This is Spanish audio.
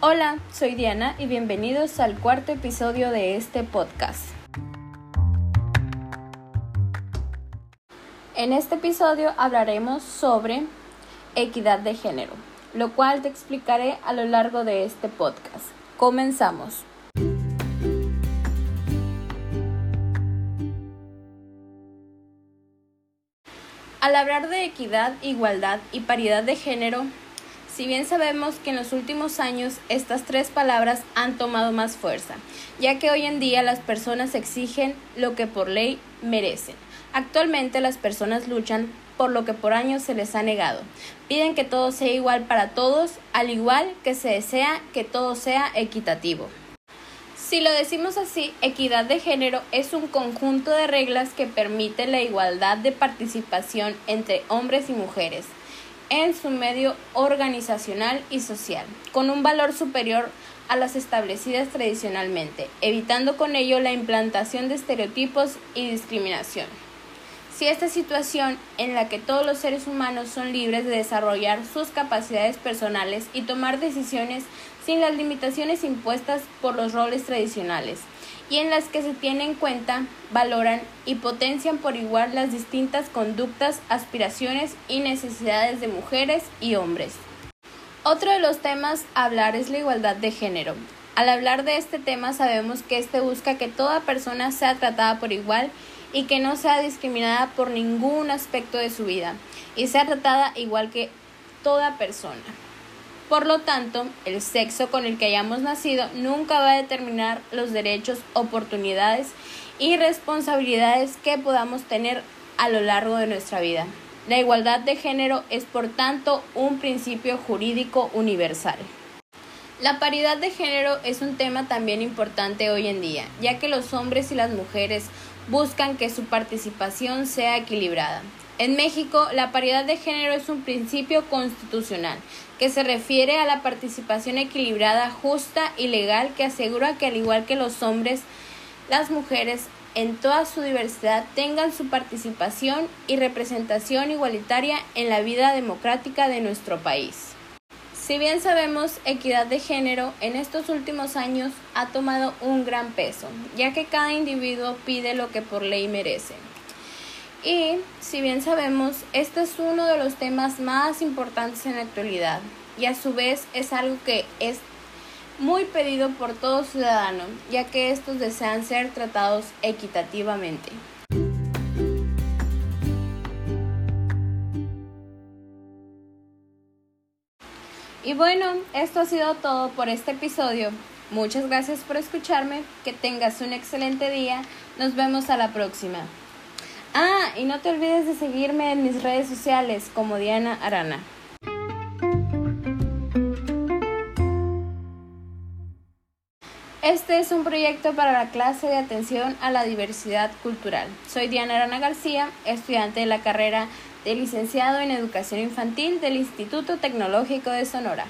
Hola, soy Diana y bienvenidos al cuarto episodio de este podcast. En este episodio hablaremos sobre equidad de género, lo cual te explicaré a lo largo de este podcast. Comenzamos. Al hablar de equidad, igualdad y paridad de género, si bien sabemos que en los últimos años estas tres palabras han tomado más fuerza, ya que hoy en día las personas exigen lo que por ley merecen. Actualmente las personas luchan por lo que por años se les ha negado. Piden que todo sea igual para todos, al igual que se desea que todo sea equitativo. Si lo decimos así, equidad de género es un conjunto de reglas que permite la igualdad de participación entre hombres y mujeres en su medio organizacional y social, con un valor superior a las establecidas tradicionalmente, evitando con ello la implantación de estereotipos y discriminación. Si esta situación en la que todos los seres humanos son libres de desarrollar sus capacidades personales y tomar decisiones sin las limitaciones impuestas por los roles tradicionales, y en las que se tienen en cuenta, valoran y potencian por igual las distintas conductas, aspiraciones y necesidades de mujeres y hombres. Otro de los temas a hablar es la igualdad de género. Al hablar de este tema sabemos que este busca que toda persona sea tratada por igual y que no sea discriminada por ningún aspecto de su vida y sea tratada igual que toda persona. Por lo tanto, el sexo con el que hayamos nacido nunca va a determinar los derechos, oportunidades y responsabilidades que podamos tener a lo largo de nuestra vida. La igualdad de género es por tanto un principio jurídico universal. La paridad de género es un tema también importante hoy en día, ya que los hombres y las mujeres buscan que su participación sea equilibrada. En México, la paridad de género es un principio constitucional que se refiere a la participación equilibrada, justa y legal que asegura que al igual que los hombres, las mujeres en toda su diversidad tengan su participación y representación igualitaria en la vida democrática de nuestro país. Si bien sabemos, equidad de género en estos últimos años ha tomado un gran peso, ya que cada individuo pide lo que por ley merece. Y, si bien sabemos, este es uno de los temas más importantes en la actualidad y a su vez es algo que es muy pedido por todo ciudadano, ya que estos desean ser tratados equitativamente. Y bueno, esto ha sido todo por este episodio. Muchas gracias por escucharme, que tengas un excelente día, nos vemos a la próxima. Ah, y no te olvides de seguirme en mis redes sociales como Diana Arana. Este es un proyecto para la clase de atención a la diversidad cultural. Soy Diana Arana García, estudiante de la carrera de licenciado en educación infantil del Instituto Tecnológico de Sonora.